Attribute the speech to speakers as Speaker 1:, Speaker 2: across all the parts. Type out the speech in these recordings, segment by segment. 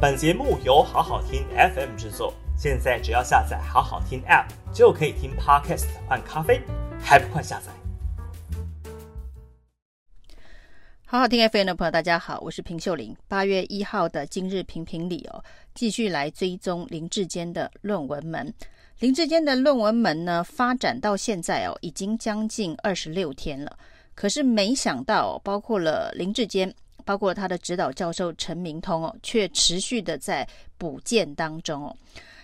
Speaker 1: 本节目由好好听 FM 制作，现在只要下载好好听 App 就可以听 Podcast 换咖啡，还不快下载？
Speaker 2: 好好听 FM 的朋友，大家好，我是平秀玲。八月一号的今日评评理哦，继续来追踪林志坚的论文门。林志坚的论文门呢，发展到现在哦，已经将近二十六天了。可是没想到，包括了林志坚，包括他的指导教授陈明通哦，却持续的在补件当中哦。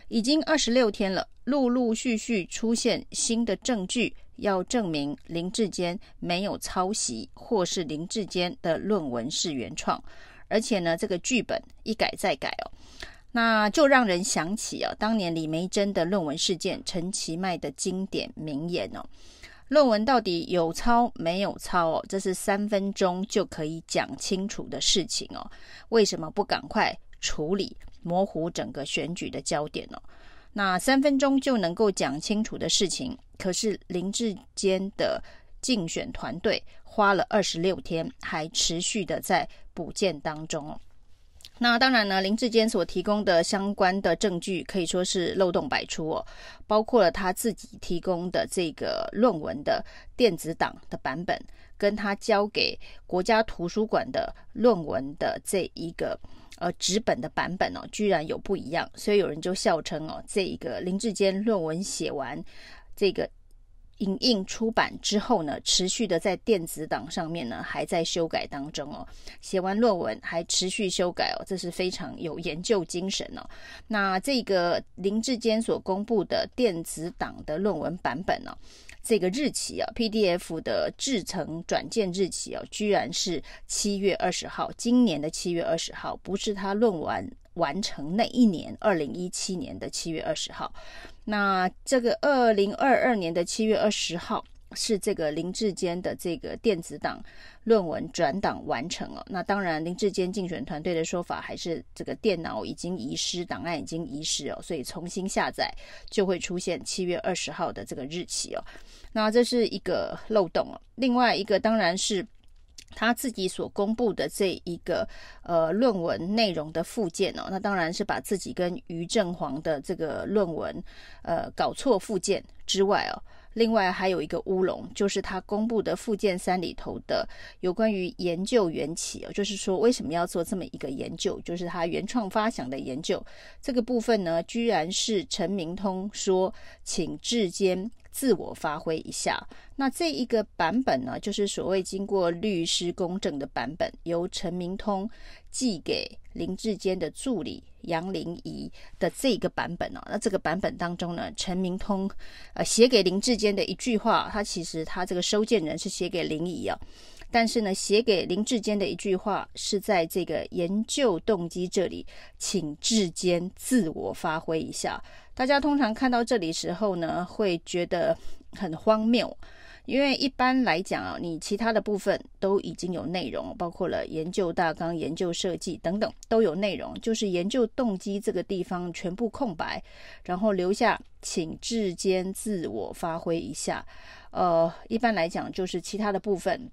Speaker 2: 已经二十六天了，陆陆续续出现新的证据。要证明林志坚没有抄袭，或是林志坚的论文是原创，而且呢，这个剧本一改再改哦，那就让人想起啊，当年李梅珍的论文事件，陈其迈的经典名言哦，论文到底有抄没有抄哦，这是三分钟就可以讲清楚的事情哦，为什么不赶快处理，模糊整个选举的焦点呢？那三分钟就能够讲清楚的事情，可是林志坚的竞选团队花了二十六天，还持续的在补件当中。那当然呢，林志坚所提供的相关的证据可以说是漏洞百出哦，包括了他自己提供的这个论文的电子档的版本，跟他交给国家图书馆的论文的这一个。呃，纸本的版本哦，居然有不一样，所以有人就笑称哦，这一个林志坚论文写完，这个影印出版之后呢，持续的在电子档上面呢，还在修改当中哦。写完论文还持续修改哦，这是非常有研究精神哦。那这个林志坚所公布的电子档的论文版本呢？这个日期啊，PDF 的制成转件日期啊，居然是七月二十号，今年的七月二十号，不是他论文完成那一年，二零一七年的七月二十号。那这个二零二二年的七月二十号是这个林志坚的这个电子档论文转档完成了。那当然，林志坚竞选团队的说法还是这个电脑已经遗失，档案已经遗失哦，所以重新下载就会出现七月二十号的这个日期哦。那这是一个漏洞哦，另外一个当然是他自己所公布的这一个呃论文内容的附件哦，那当然是把自己跟余正煌的这个论文呃搞错附件之外哦，另外还有一个乌龙，就是他公布的附件三里头的有关于研究缘起哦，就是说为什么要做这么一个研究，就是他原创发想的研究这个部分呢，居然是陈明通说请智坚。自我发挥一下，那这一个版本呢，就是所谓经过律师公证的版本，由陈明通寄给林志坚的助理杨林仪的这个版本哦。那这个版本当中呢，陈明通呃写给林志坚的一句话，他其实他这个收件人是写给林仪啊，但是呢，写给林志坚的一句话是在这个研究动机这里，请志坚自我发挥一下。大家通常看到这里时候呢，会觉得很荒谬，因为一般来讲啊，你其他的部分都已经有内容，包括了研究大纲、研究设计等等都有内容，就是研究动机这个地方全部空白，然后留下请志坚自我发挥一下。呃，一般来讲就是其他的部分。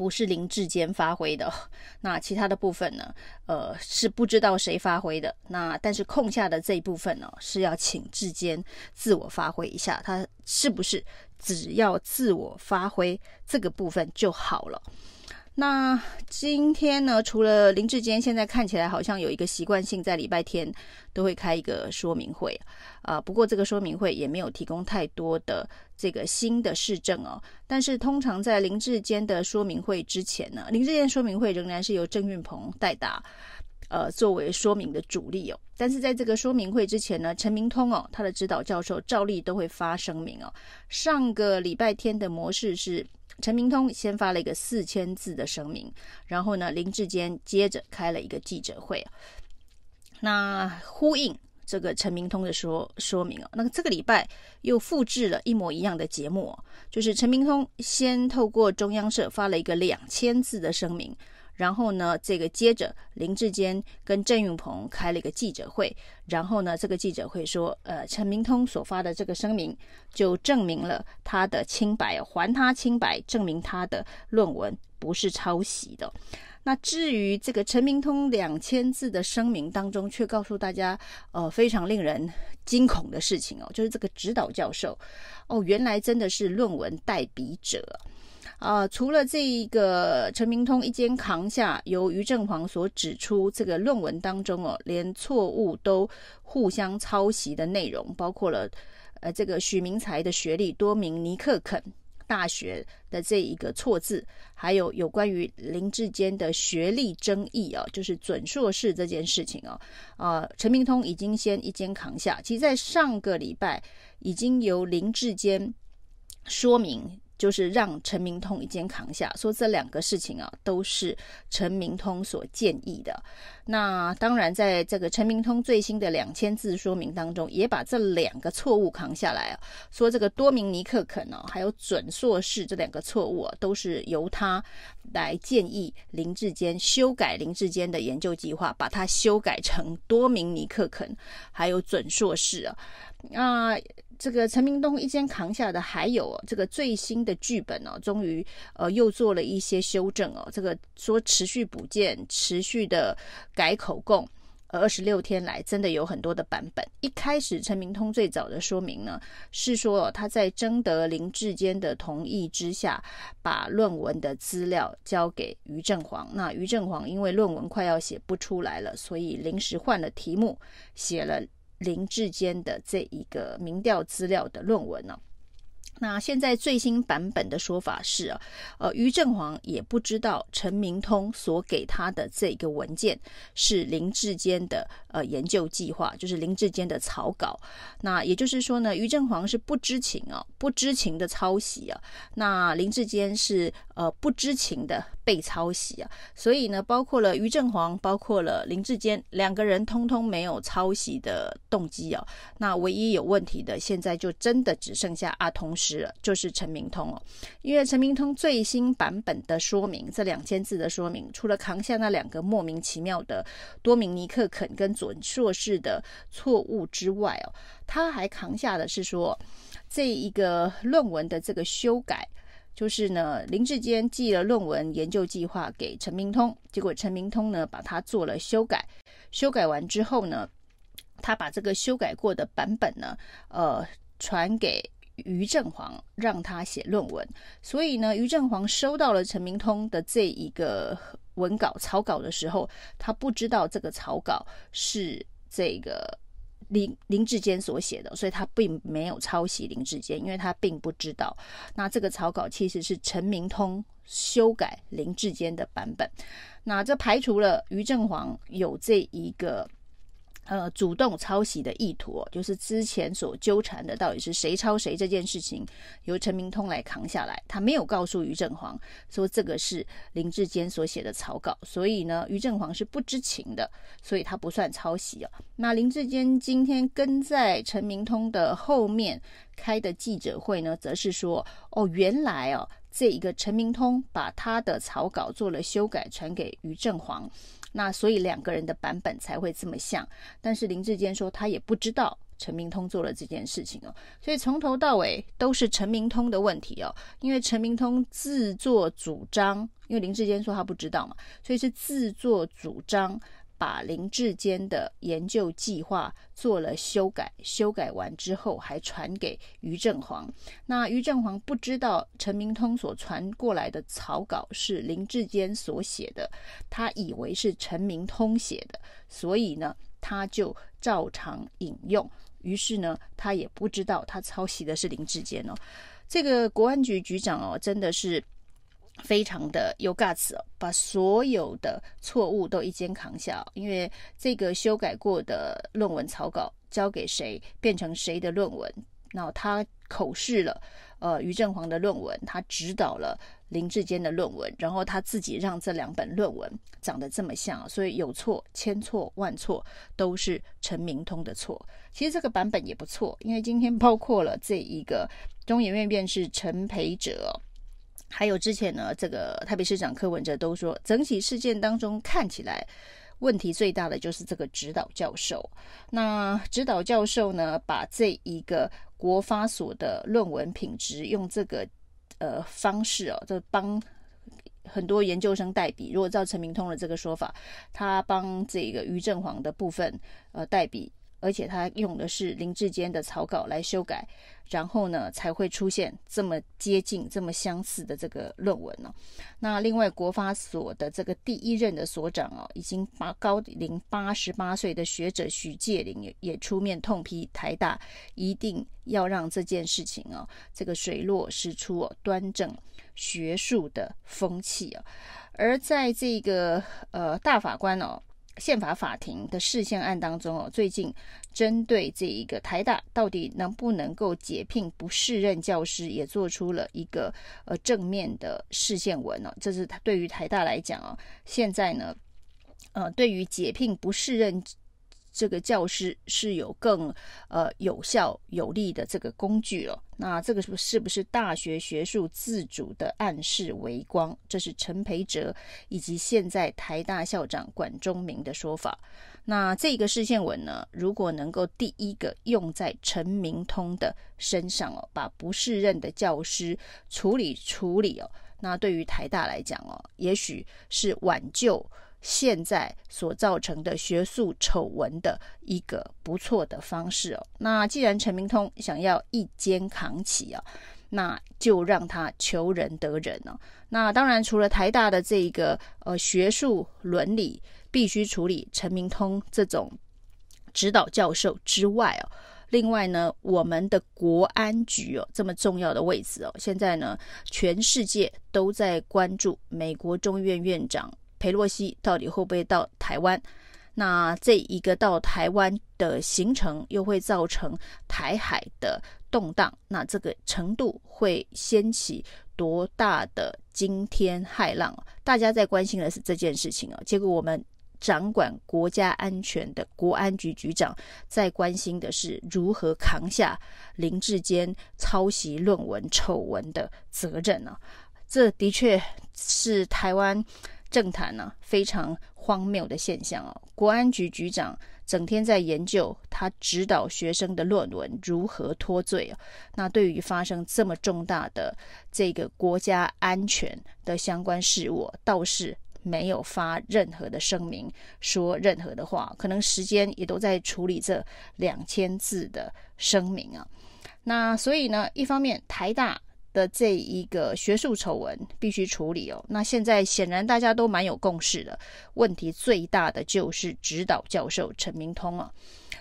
Speaker 2: 不是林志坚发挥的，那其他的部分呢？呃，是不知道谁发挥的。那但是空下的这一部分呢，是要请志坚自我发挥一下，他是不是只要自我发挥这个部分就好了？那今天呢，除了林志坚，现在看起来好像有一个习惯性在礼拜天都会开一个说明会啊、呃。不过这个说明会也没有提供太多的这个新的市政哦。但是通常在林志坚的说明会之前呢，林志坚说明会仍然是由郑运鹏代打，呃，作为说明的主力哦。但是在这个说明会之前呢，陈明通哦，他的指导教授照例都会发声明哦。上个礼拜天的模式是。陈明通先发了一个四千字的声明，然后呢，林志坚接着开了一个记者会，那呼应这个陈明通的说说明哦，那这个礼拜又复制了一模一样的节目，就是陈明通先透过中央社发了一个两千字的声明，然后呢，这个接着林志坚跟郑运鹏开了一个记者会，然后呢，这个记者会说，呃，陈明通所发的这个声明就证明了他的清白，还他清白，证明他的论文不是抄袭的。那至于这个陈明通两千字的声明当中，却告诉大家，呃，非常令人惊恐的事情哦，就是这个指导教授，哦，原来真的是论文代笔者，呃！除了这一个陈明通一肩扛下，由于正煌所指出这个论文当中哦，连错误都互相抄袭的内容，包括了呃这个许明才的学历多名尼克肯。大学的这一个错字，还有有关于林志坚的学历争议啊，就是准硕士这件事情哦，啊，陈明通已经先一肩扛下。其实，在上个礼拜，已经由林志坚说明。就是让陈明通一肩扛下，说这两个事情啊都是陈明通所建议的。那当然，在这个陈明通最新的两千字说明当中，也把这两个错误扛下来啊，说这个多明尼克肯啊，还有准硕士这两个错误，都是由他来建议林志坚修改林志坚的研究计划，把它修改成多明尼克肯还有准硕士啊，啊。这个陈明通一肩扛下的，还有这个最新的剧本哦，终于呃又做了一些修正哦。这个说持续补件、持续的改口供，呃二十六天来真的有很多的版本。一开始陈明通最早的说明呢，是说他在征得林志坚的同意之下，把论文的资料交给于正煌。那于正煌因为论文快要写不出来了，所以临时换了题目，写了。林志坚的这一个民调资料的论文呢、那现在最新版本的说法是啊，呃，于正煌也不知道陈明通所给他的这个文件是林志坚的呃研究计划，就是林志坚的草稿。那也就是说呢，于正煌是不知情啊，不知情的抄袭啊。那林志坚是呃不知情的被抄袭啊。所以呢，包括了于正煌，包括了林志坚两个人，通通没有抄袭的动机啊。那唯一有问题的，现在就真的只剩下阿同时。就是陈明通哦，因为陈明通最新版本的说明，这两千字的说明，除了扛下那两个莫名其妙的多明尼克肯跟准硕士的错误之外哦，他还扛下的是说这一个论文的这个修改，就是呢林志坚寄了论文研究计划给陈明通，结果陈明通呢把它做了修改，修改完之后呢，他把这个修改过的版本呢，呃，传给。于正煌让他写论文，所以呢，于正煌收到了陈明通的这一个文稿草稿的时候，他不知道这个草稿是这个林林志坚所写的，所以他并没有抄袭林志坚，因为他并不知道。那这个草稿其实是陈明通修改林志坚的版本，那这排除了于正煌有这一个。呃，主动抄袭的意图，就是之前所纠缠的到底是谁抄谁这件事情，由陈明通来扛下来。他没有告诉于正煌说这个是林志坚所写的草稿，所以呢，于正煌是不知情的，所以他不算抄袭啊。那林志坚今天跟在陈明通的后面开的记者会呢，则是说，哦，原来哦，这一个陈明通把他的草稿做了修改，传给于正煌。那所以两个人的版本才会这么像，但是林志坚说他也不知道陈明通做了这件事情哦，所以从头到尾都是陈明通的问题哦，因为陈明通自作主张，因为林志坚说他不知道嘛，所以是自作主张。把林志坚的研究计划做了修改，修改完之后还传给于正煌。那于正煌不知道陈明通所传过来的草稿是林志坚所写的，他以为是陈明通写的，所以呢，他就照常引用。于是呢，他也不知道他抄袭的是林志坚哦。这个国安局局长哦，真的是。非常的有 guts，把所有的错误都一肩扛下，因为这个修改过的论文草稿交给谁，变成谁的论文。那他口试了，呃，于正煌的论文，他指导了林志坚的论文，然后他自己让这两本论文长得这么像，所以有错千错万错都是陈明通的错。其实这个版本也不错，因为今天包括了这一个中研院院士陈培哲。还有之前呢，这个台北市长柯文哲都说，整起事件当中看起来问题最大的就是这个指导教授。那指导教授呢，把这一个国发所的论文品质用这个呃方式哦，就帮很多研究生代笔。如果照陈明通的这个说法，他帮这个于正煌的部分呃代笔。而且他用的是林志坚的草稿来修改，然后呢才会出现这么接近、这么相似的这个论文呢、哦。那另外，国发所的这个第一任的所长哦，已经八高龄八十八岁的学者许介林也也出面痛批台大，一定要让这件事情哦，这个水落石出哦，端正学术的风气、哦。而在这个呃大法官哦。宪法法庭的释宪案当中哦，最近针对这一个台大到底能不能够解聘不适任教师，也做出了一个呃正面的释宪文哦。这是他对于台大来讲哦，现在呢，呃，对于解聘不适任。这个教师是有更呃有效有力的这个工具了。那这个是不是不是大学学术自主的暗示微光？这是陈培哲以及现在台大校长管中明的说法。那这个释宪文呢，如果能够第一个用在陈明通的身上哦，把不适任的教师处理处理哦，那对于台大来讲哦，也许是挽救。现在所造成的学术丑闻的一个不错的方式哦。那既然陈明通想要一肩扛起啊，那就让他求仁得仁哦。那当然，除了台大的这个呃学术伦理必须处理陈明通这种指导教授之外哦，另外呢，我们的国安局哦这么重要的位置哦，现在呢，全世界都在关注美国众议院院长。裴洛西到底会不会到台湾？那这一个到台湾的行程又会造成台海的动荡？那这个程度会掀起多大的惊天骇浪？大家在关心的是这件事情啊。结果我们掌管国家安全的国安局局长在关心的是如何扛下林志坚抄袭论文丑闻的责任呢？这的确是台湾。政坛呢、啊，非常荒谬的现象哦。国安局局长整天在研究他指导学生的论文如何脱罪哦。那对于发生这么重大的这个国家安全的相关事务，倒是没有发任何的声明，说任何的话。可能时间也都在处理这两千字的声明啊。那所以呢，一方面台大。的这一个学术丑闻必须处理哦。那现在显然大家都蛮有共识的，问题最大的就是指导教授陈明通啊。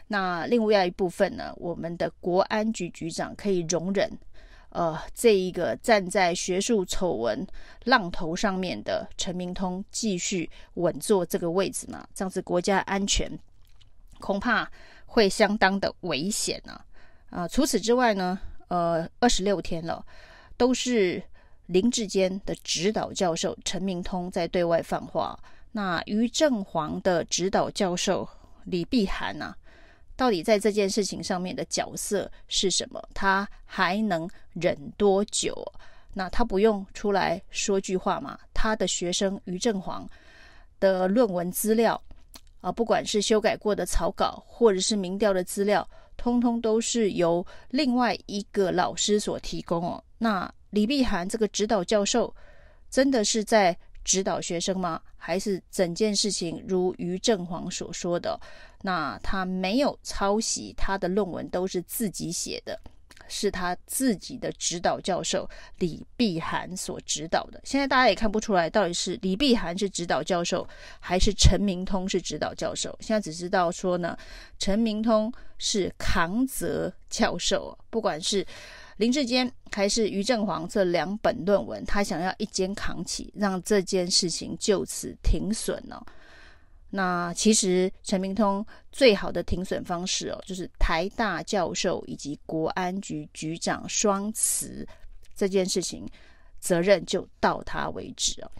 Speaker 2: 那另外一部分呢，我们的国安局局长可以容忍，呃，这一个站在学术丑闻浪头上面的陈明通继续稳坐这个位置嘛？这样子国家安全恐怕会相当的危险呢。啊，除此之外呢，呃，二十六天了。都是林志坚的指导教授陈明通在对外放话。那于正煌的指导教授李碧涵呐、啊，到底在这件事情上面的角色是什么？他还能忍多久？那他不用出来说句话吗？他的学生于正煌的论文资料啊，不管是修改过的草稿，或者是民调的资料。通通都是由另外一个老师所提供哦。那李碧涵这个指导教授，真的是在指导学生吗？还是整件事情如于正煌所说的，那他没有抄袭，他的论文都是自己写的？是他自己的指导教授李碧涵所指导的。现在大家也看不出来，到底是李碧涵是指导教授，还是陈明通是指导教授。现在只知道说呢，陈明通是扛责教授。不管是林志坚还是于正煌这两本论文，他想要一肩扛起，让这件事情就此停损呢。那其实陈明通最好的停损方式哦，就是台大教授以及国安局局长双辞，这件事情责任就到他为止哦。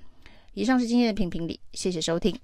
Speaker 2: 以上是今天的评评理，谢谢收听。